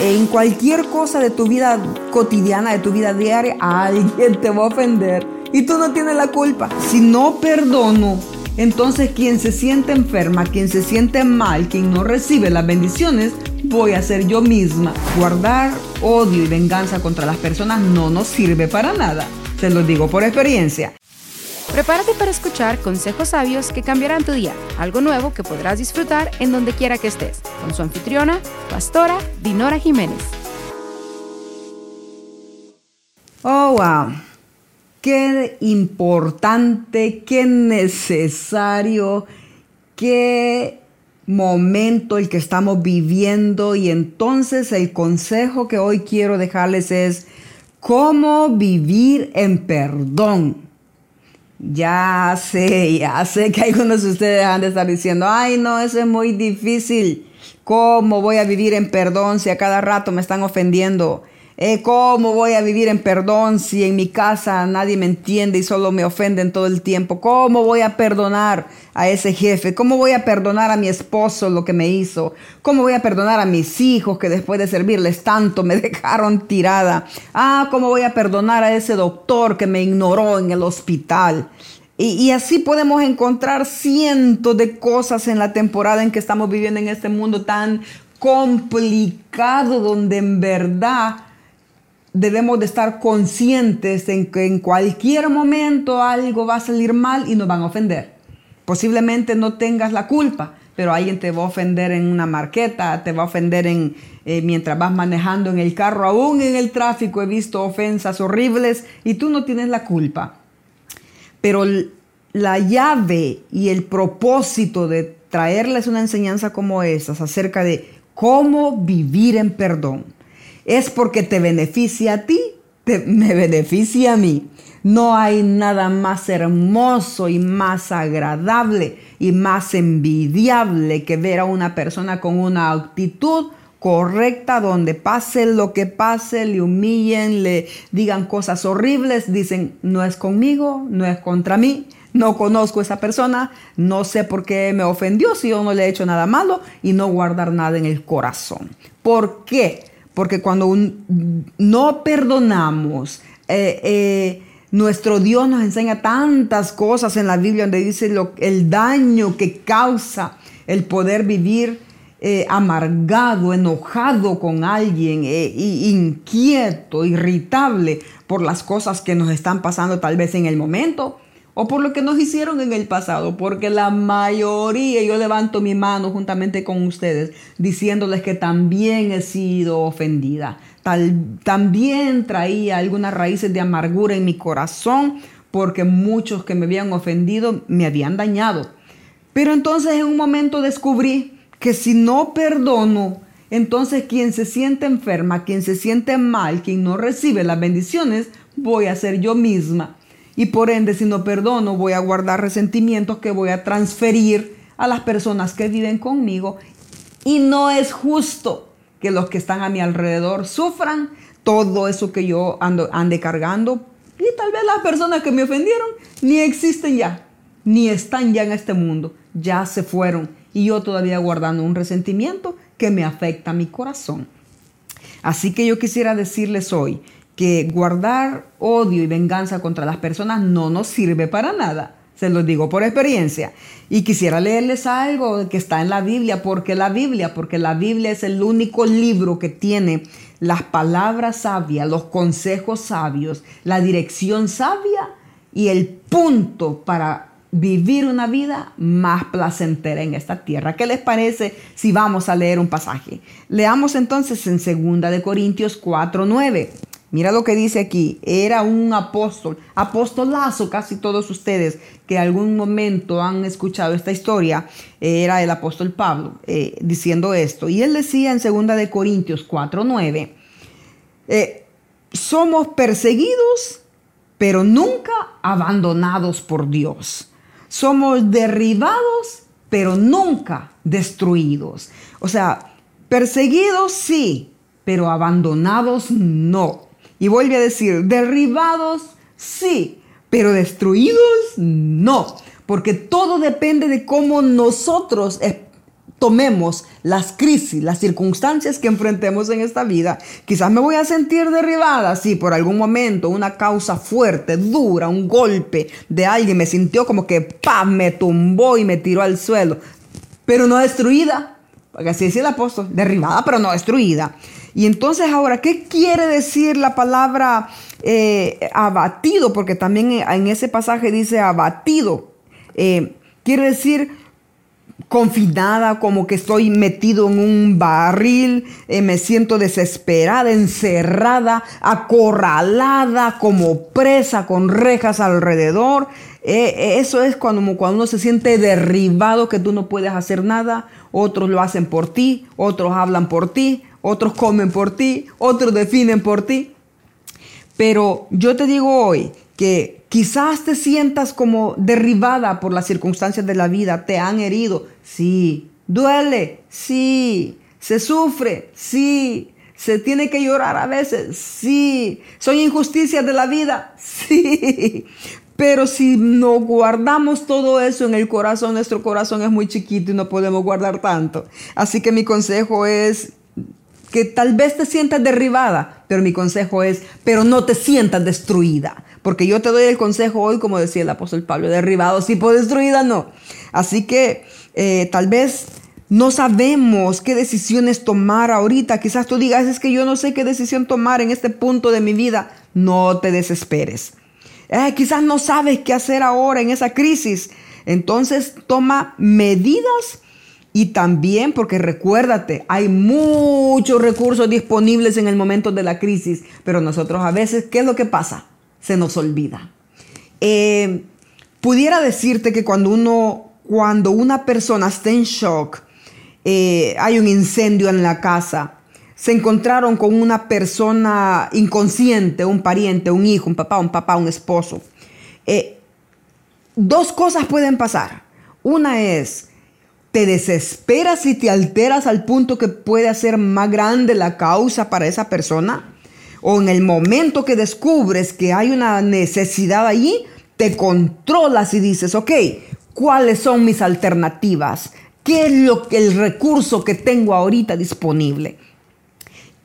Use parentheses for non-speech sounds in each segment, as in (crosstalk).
en cualquier cosa de tu vida cotidiana, de tu vida diaria, alguien te va a ofender y tú no tienes la culpa. Si no perdono, entonces quien se siente enferma, quien se siente mal, quien no recibe las bendiciones, voy a ser yo misma. Guardar odio y venganza contra las personas no nos sirve para nada. Se lo digo por experiencia. Prepárate para escuchar consejos sabios que cambiarán tu día, algo nuevo que podrás disfrutar en donde quiera que estés, con su anfitriona, pastora Dinora Jiménez. Oh, wow. Qué importante, qué necesario, qué momento el que estamos viviendo y entonces el consejo que hoy quiero dejarles es cómo vivir en perdón. Ya sé, ya sé que algunos de ustedes han de estar diciendo, ay no, eso es muy difícil. ¿Cómo voy a vivir en perdón si a cada rato me están ofendiendo? Eh, ¿Cómo voy a vivir en perdón si en mi casa nadie me entiende y solo me ofenden todo el tiempo? ¿Cómo voy a perdonar a ese jefe? ¿Cómo voy a perdonar a mi esposo lo que me hizo? ¿Cómo voy a perdonar a mis hijos que después de servirles tanto me (laughs) dejaron tirada? Ah, ¿cómo voy a perdonar a ese doctor que me ignoró en el hospital? Y, y, así podemos encontrar cientos de cosas en la temporada en que estamos viviendo en este mundo tan complicado, donde en verdad debemos de estar conscientes en que en cualquier momento algo va a salir mal y nos van a ofender. Posiblemente no tengas la culpa, pero alguien te va a ofender en una marqueta, te va a ofender en, eh, mientras vas manejando en el carro, aún en el tráfico he visto ofensas horribles y tú no tienes la culpa. Pero la llave y el propósito de traerles una enseñanza como esas acerca de cómo vivir en perdón es porque te beneficia a ti, me beneficia a mí. No hay nada más hermoso y más agradable y más envidiable que ver a una persona con una actitud correcta donde pase lo que pase, le humillen, le digan cosas horribles, dicen, no es conmigo, no es contra mí, no conozco a esa persona, no sé por qué me ofendió si yo no le he hecho nada malo y no guardar nada en el corazón. ¿Por qué? Porque cuando no perdonamos, eh, eh, nuestro Dios nos enseña tantas cosas en la Biblia donde dice lo, el daño que causa el poder vivir eh, amargado, enojado con alguien, inquieto, irritable por las cosas que nos están pasando tal vez en el momento o por lo que nos hicieron en el pasado, porque la mayoría, yo levanto mi mano juntamente con ustedes, diciéndoles que también he sido ofendida, Tal, también traía algunas raíces de amargura en mi corazón, porque muchos que me habían ofendido me habían dañado. Pero entonces en un momento descubrí que si no perdono, entonces quien se siente enferma, quien se siente mal, quien no recibe las bendiciones, voy a ser yo misma y por ende si no perdono voy a guardar resentimientos que voy a transferir a las personas que viven conmigo. Y no es justo que los que están a mi alrededor sufran todo eso que yo ando ande cargando. Y tal vez las personas que me ofendieron ni existen ya, ni están ya en este mundo, ya se fueron. Y yo todavía guardando un resentimiento que me afecta a mi corazón. Así que yo quisiera decirles hoy que guardar odio y venganza contra las personas no nos sirve para nada. Se los digo por experiencia. Y quisiera leerles algo que está en la Biblia. ¿Por qué la Biblia? Porque la Biblia es el único libro que tiene las palabras sabias, los consejos sabios, la dirección sabia y el punto para vivir una vida más placentera en esta tierra. ¿Qué les parece si vamos a leer un pasaje? Leamos entonces en 2 de Corintios 4:9. Mira lo que dice aquí, era un apóstol, apostolazo casi todos ustedes que algún momento han escuchado esta historia, era el apóstol Pablo eh, diciendo esto. Y él decía en 2 de Corintios 4:9, eh, somos perseguidos, pero nunca abandonados por Dios. Somos derribados, pero nunca destruidos. O sea, perseguidos sí, pero abandonados no. Y vuelve a decir, derribados sí, pero destruidos no, porque todo depende de cómo nosotros tomemos las crisis, las circunstancias que enfrentemos en esta vida. Quizás me voy a sentir derribada, sí, por algún momento, una causa fuerte, dura, un golpe de alguien me sintió como que ¡pam! me tumbó y me tiró al suelo, pero no destruida, porque así dice el apóstol, derribada pero no destruida. Y entonces ahora, ¿qué quiere decir la palabra eh, abatido? Porque también en ese pasaje dice abatido. Eh, quiere decir confinada, como que estoy metido en un barril, eh, me siento desesperada, encerrada, acorralada, como presa con rejas alrededor. eso es cuando, cuando uno se siente derribado, que tú no puedes hacer nada, otros lo hacen por ti, otros hablan por ti, otros comen por ti, otros definen por ti. Pero yo te digo hoy que quizás te sientas como derribada por las circunstancias de la vida, te han herido, sí, duele, sí, se sufre, sí, se tiene que llorar a veces, sí, son injusticias de la vida, sí. Pero si no guardamos todo eso en el corazón, nuestro corazón es muy chiquito y no podemos guardar tanto. Así que mi consejo es que tal vez te sientas derribada, pero mi consejo es, pero no te sientas destruida. Porque yo te doy el consejo hoy, como decía el apóstol Pablo, derribado sí, por destruida no. Así que eh, tal vez no sabemos qué decisiones tomar ahorita. Quizás tú digas, es que yo no sé qué decisión tomar en este punto de mi vida. No te desesperes. Eh, quizás no sabes qué hacer ahora en esa crisis. Entonces toma medidas y también porque recuérdate, hay muchos recursos disponibles en el momento de la crisis, pero nosotros a veces, ¿qué es lo que pasa? Se nos olvida. Eh, pudiera decirte que cuando uno, cuando una persona está en shock, eh, hay un incendio en la casa, se encontraron con una persona inconsciente, un pariente, un hijo, un papá, un papá, un esposo. Eh, dos cosas pueden pasar. Una es te desesperas y te alteras al punto que puede hacer más grande la causa para esa persona, o en el momento que descubres que hay una necesidad allí, te controlas y dices, ok, ¿cuáles son mis alternativas? ¿Qué es lo que el recurso que tengo ahorita disponible?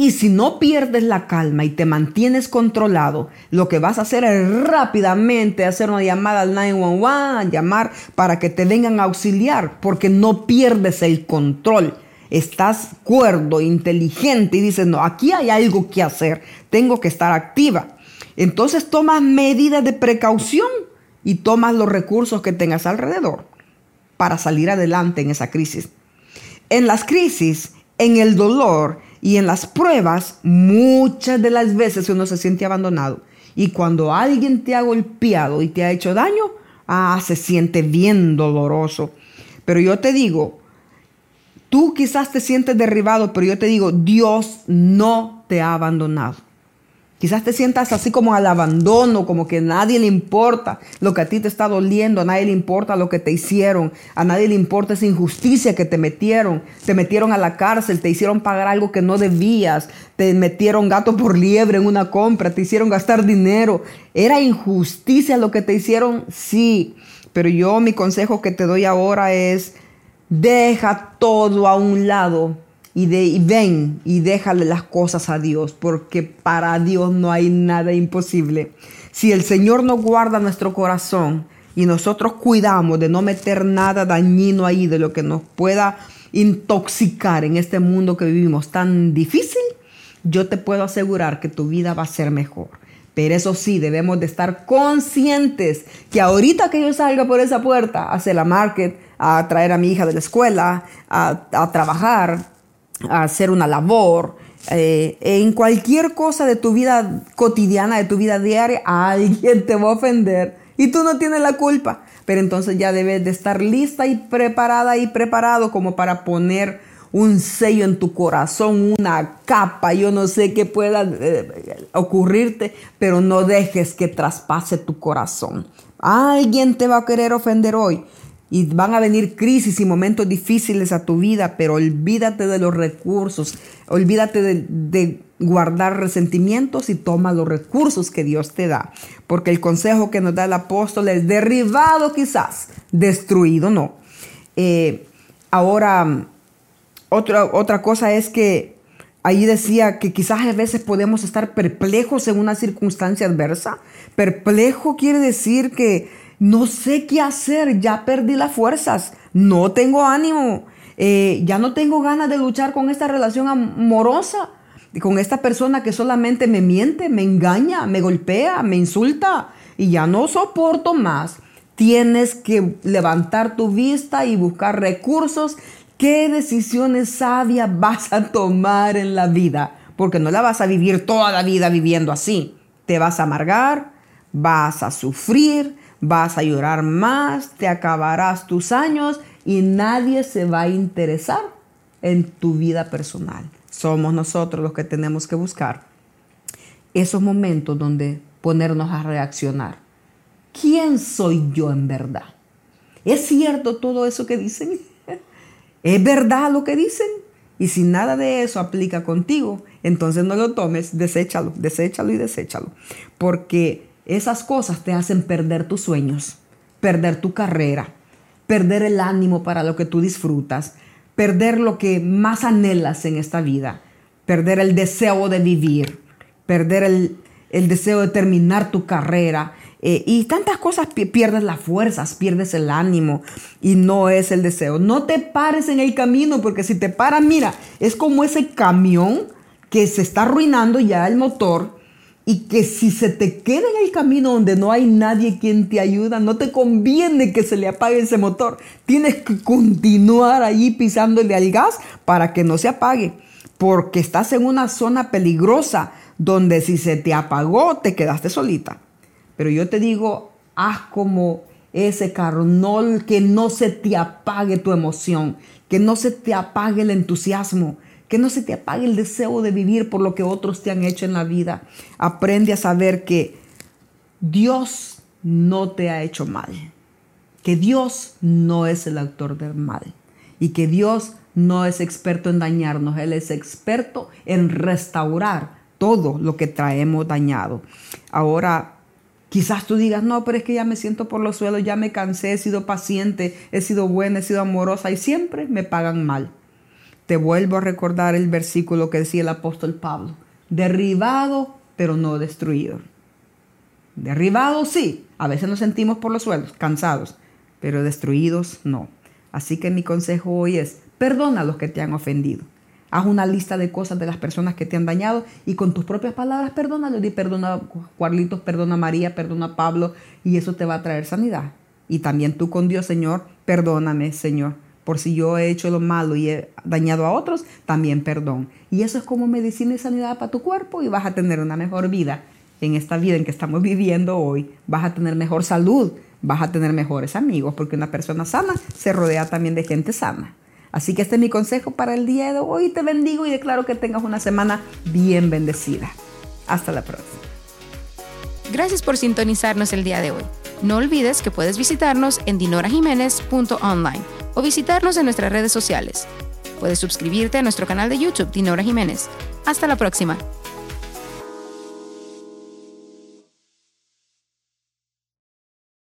Y si no pierdes la calma y te mantienes controlado, lo que vas a hacer es rápidamente hacer una llamada al 911, llamar para que te vengan a auxiliar, porque no pierdes el control. Estás cuerdo, inteligente y dices, no, aquí hay algo que hacer, tengo que estar activa. Entonces tomas medidas de precaución y tomas los recursos que tengas alrededor para salir adelante en esa crisis. En las crisis, en el dolor, y en las pruebas, muchas de las veces uno se siente abandonado. Y cuando alguien te ha golpeado y te ha hecho daño, ah, se siente bien doloroso. Pero yo te digo, tú quizás te sientes derribado, pero yo te digo, Dios no te ha abandonado. Quizás te sientas así como al abandono, como que a nadie le importa lo que a ti te está doliendo, a nadie le importa lo que te hicieron, a nadie le importa esa injusticia que te metieron, te metieron a la cárcel, te hicieron pagar algo que no debías, te metieron gato por liebre en una compra, te hicieron gastar dinero. ¿Era injusticia lo que te hicieron? Sí, pero yo mi consejo que te doy ahora es, deja todo a un lado y, ven y déjale las cosas a Dios, porque para Dios no hay nada imposible. Si el Señor no guarda nuestro corazón y nosotros cuidamos de no meter nada dañino ahí, de lo que nos pueda intoxicar en este mundo que vivimos tan difícil, yo te puedo asegurar que tu vida va a ser mejor. Pero eso sí, debemos de estar conscientes que ahorita que yo salga por esa puerta a hacer la market, a traer a mi hija de la escuela, a trabajar, hacer una labor, eh, en cualquier cosa de tu vida cotidiana, de tu vida diaria, alguien te va a ofender y tú no tienes la culpa. Pero entonces ya debes de estar lista y preparada y preparado como para poner un sello en tu corazón, una capa, yo no sé qué pueda eh, ocurrirte, pero no dejes que traspase tu corazón. Alguien te va a querer ofender hoy, y van a venir crisis y momentos difíciles a tu vida, pero olvídate de los recursos, olvídate de, guardar resentimientos y toma los recursos que Dios te da. Porque el consejo que nos da el apóstol es derribado quizás, destruido no. Eh, ahora, otra, otra cosa es que ahí decía que quizás a veces podemos estar perplejos en una circunstancia adversa. Perplejo quiere decir que no sé qué hacer, ya perdí las fuerzas, no tengo ánimo, eh, ya no tengo ganas de luchar con esta relación amorosa, con esta persona que solamente me miente, me engaña, me golpea, me insulta y ya no soporto más. Tienes que levantar tu vista y buscar recursos. ¿Qué decisiones sabias vas a tomar en la vida? Porque no la vas a vivir toda la vida viviendo así. Te vas a amargar, vas a sufrir, vas a llorar más, te acabarás tus años y nadie se va a interesar en tu vida personal. Somos nosotros los que tenemos que buscar esos momentos donde ponernos a reaccionar. ¿Quién soy yo en verdad? ¿Es cierto todo eso que dicen? (laughs) ¿Es verdad lo que dicen? Y si nada de eso aplica contigo, entonces no lo tomes, deséchalo, deséchalo y deséchalo. Porque esas cosas te hacen perder tus sueños, perder tu carrera, perder el ánimo para lo que tú disfrutas, perder lo que más anhelas en esta vida, perder el deseo de vivir, perder el, deseo de terminar tu carrera. Eh, y tantas cosas pierdes las fuerzas, pierdes el ánimo y no es el deseo. No te pares en el camino porque si te paras, mira, es como ese camión que se está arruinando ya el motor y que si se te queda en el camino donde no hay nadie quien te ayuda, no te conviene que se le apague ese motor. Tienes que continuar allí pisándole al gas para que no se apague, porque estás en una zona peligrosa donde si se te apagó te quedaste solita. Pero yo te digo, haz como ese carro, que no se te apague tu emoción, que no se te apague el entusiasmo que no se te apague el deseo de vivir por lo que otros te han hecho en la vida. Aprende a saber que Dios no te ha hecho mal, que Dios no es el autor del mal y que Dios no es experto en dañarnos, Él es experto en restaurar todo lo que traemos dañado. Ahora, quizás tú digas, no, pero es que ya me siento por los suelos, ya me cansé, he sido paciente, he sido buena, he sido amorosa y siempre me pagan mal te vuelvo a recordar el versículo que decía el apóstol Pablo. Derribado, pero no destruido. Derribado sí, a veces nos sentimos por los suelos, cansados, pero destruidos no. Así que mi consejo hoy es, perdona a los que te han ofendido. Haz una lista de cosas de las personas que te han dañado y con tus propias palabras. Di perdona Juarlitos, perdona a María, perdona a Pablo y eso te va a traer sanidad. Y también tú con Dios, Señor, perdóname, Señor por si yo he hecho lo malo y he dañado a otros, también perdón. Y eso es como medicina y sanidad para tu cuerpo y vas a tener una mejor vida en esta vida en que estamos viviendo hoy. Vas a tener mejor salud, vas a tener mejores amigos, porque una persona sana se rodea también de gente sana. Así que este es mi consejo para el día de hoy. Te bendigo y declaro que tengas una semana bien bendecida. Hasta la próxima. Gracias por sintonizarnos el día de hoy. No olvides que puedes visitarnos en dinorajiménez.online o visitarnos en nuestras redes sociales. Puedes suscribirte a nuestro canal de YouTube Dinora Jiménez. Hasta la próxima.